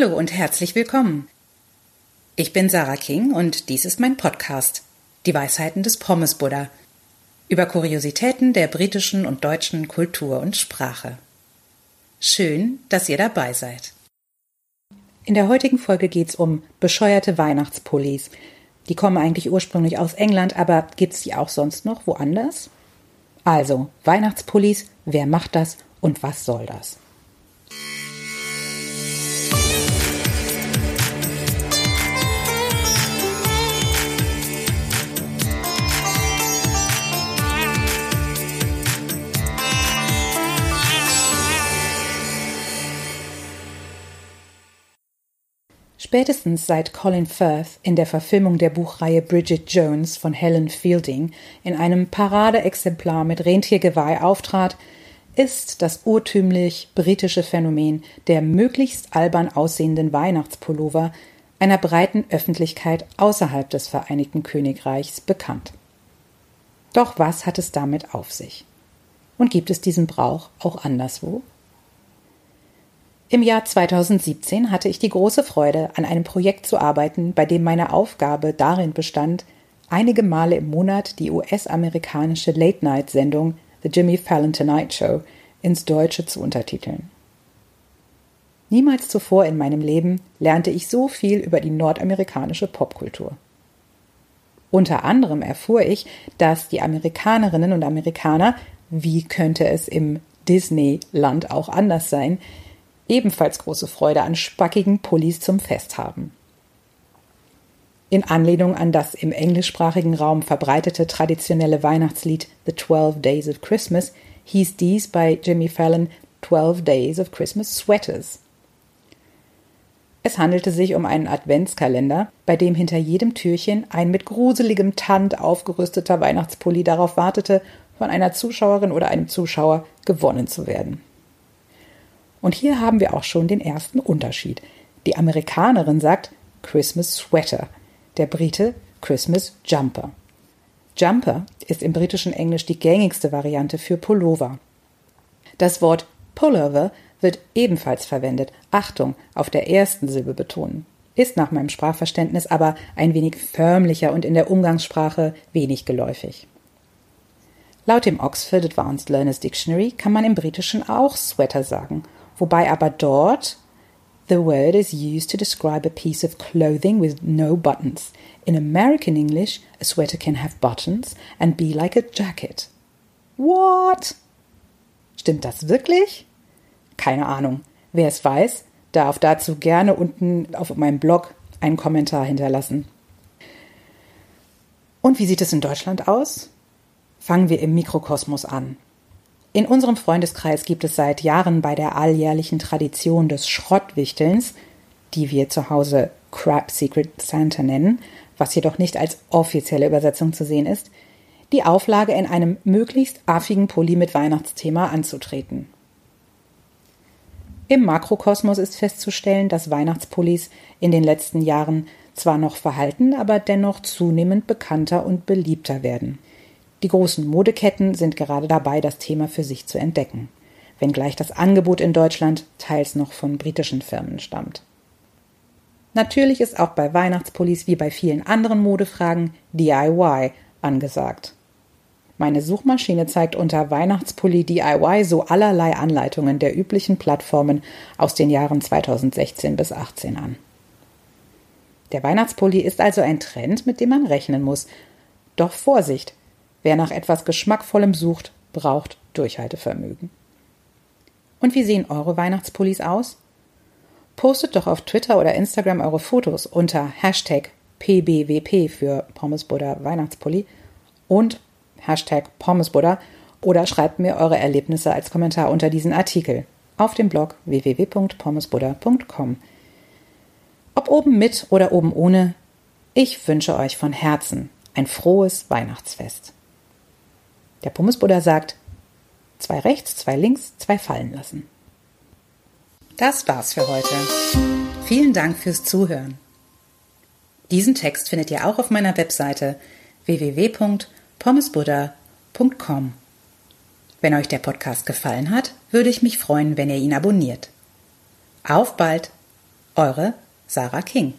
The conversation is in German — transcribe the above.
Hallo und herzlich willkommen. Ich bin Sarah King und dies ist mein Podcast Die Weisheiten des Pommes Buddha über Kuriositäten der britischen und deutschen Kultur und Sprache. Schön, dass ihr dabei seid. In der heutigen Folge geht's um bescheuerte Weihnachtspullis. Die kommen eigentlich ursprünglich aus England, aber gibt's die auch sonst noch woanders? Also, Weihnachtspullis, wer macht das und was soll das? Spätestens seit Colin Firth in der Verfilmung der Buchreihe Bridget Jones von Helen Fielding in einem Paradeexemplar mit Rentiergeweih auftrat, ist das urtümlich britische Phänomen der möglichst albern aussehenden Weihnachtspullover einer breiten Öffentlichkeit außerhalb des Vereinigten Königreichs bekannt. Doch was hat es damit auf sich? Und gibt es diesen Brauch auch anderswo? Im Jahr 2017 hatte ich die große Freude, an einem Projekt zu arbeiten, bei dem meine Aufgabe darin bestand, einige Male im Monat die US-amerikanische Late-Night-Sendung The Jimmy Fallon Tonight Show ins Deutsche zu untertiteln. Niemals zuvor in meinem Leben lernte ich so viel über die nordamerikanische Popkultur. Unter anderem erfuhr ich, dass die Amerikanerinnen und Amerikaner, wie könnte es im Disneyland auch anders sein, ebenfalls große Freude an spackigen Pullis zum Fest haben. In Anlehnung an das im englischsprachigen Raum verbreitete traditionelle Weihnachtslied The Twelve Days of Christmas hieß dies bei Jimmy Fallon Twelve Days of Christmas Sweaters. Es handelte sich um einen Adventskalender, bei dem hinter jedem Türchen ein mit gruseligem Tand aufgerüsteter Weihnachtspulli darauf wartete, von einer Zuschauerin oder einem Zuschauer gewonnen zu werden. Und hier haben wir auch schon den ersten Unterschied. Die Amerikanerin sagt Christmas Sweater, der Brite Christmas Jumper. Jumper ist im britischen Englisch die gängigste Variante für Pullover. Das Wort Pullover wird ebenfalls verwendet. Achtung, auf der ersten Silbe betonen. Ist nach meinem Sprachverständnis aber ein wenig förmlicher und in der Umgangssprache wenig geläufig. Laut dem Oxford Advanced Learners Dictionary kann man im Britischen auch Sweater sagen wobei aber dort the word is used to describe a piece of clothing with no buttons. In American English, a sweater can have buttons and be like a jacket. What? Stimmt das wirklich? Keine Ahnung. Wer es weiß, darf dazu gerne unten auf meinem Blog einen Kommentar hinterlassen. Und wie sieht es in Deutschland aus? Fangen wir im Mikrokosmos an. In unserem Freundeskreis gibt es seit Jahren bei der alljährlichen Tradition des Schrottwichtelns, die wir zu Hause Crab Secret Santa nennen, was jedoch nicht als offizielle Übersetzung zu sehen ist, die Auflage in einem möglichst affigen Pulli mit Weihnachtsthema anzutreten. Im Makrokosmos ist festzustellen, dass Weihnachtspullis in den letzten Jahren zwar noch verhalten, aber dennoch zunehmend bekannter und beliebter werden. Die großen Modeketten sind gerade dabei, das Thema für sich zu entdecken, wenngleich das Angebot in Deutschland teils noch von britischen Firmen stammt. Natürlich ist auch bei Weihnachtspullis wie bei vielen anderen Modefragen DIY angesagt. Meine Suchmaschine zeigt unter Weihnachtspulli DIY so allerlei Anleitungen der üblichen Plattformen aus den Jahren 2016 bis 2018 an. Der Weihnachtspulli ist also ein Trend, mit dem man rechnen muss. Doch Vorsicht, Wer nach etwas Geschmackvollem sucht, braucht Durchhaltevermögen. Und wie sehen eure Weihnachtspullis aus? Postet doch auf Twitter oder Instagram eure Fotos unter Hashtag PBWP für Pommesbuddha Weihnachtspulli und Hashtag Pommesbuddha oder schreibt mir eure Erlebnisse als Kommentar unter diesen Artikel auf dem Blog www.pommesbuddha.com. Ob oben mit oder oben ohne, ich wünsche euch von Herzen ein frohes Weihnachtsfest. Der Pommesbuddha sagt, zwei rechts, zwei links, zwei fallen lassen. Das war's für heute. Vielen Dank fürs Zuhören. Diesen Text findet ihr auch auf meiner Webseite www.pommesbuddha.com. Wenn euch der Podcast gefallen hat, würde ich mich freuen, wenn ihr ihn abonniert. Auf bald! Eure Sarah King.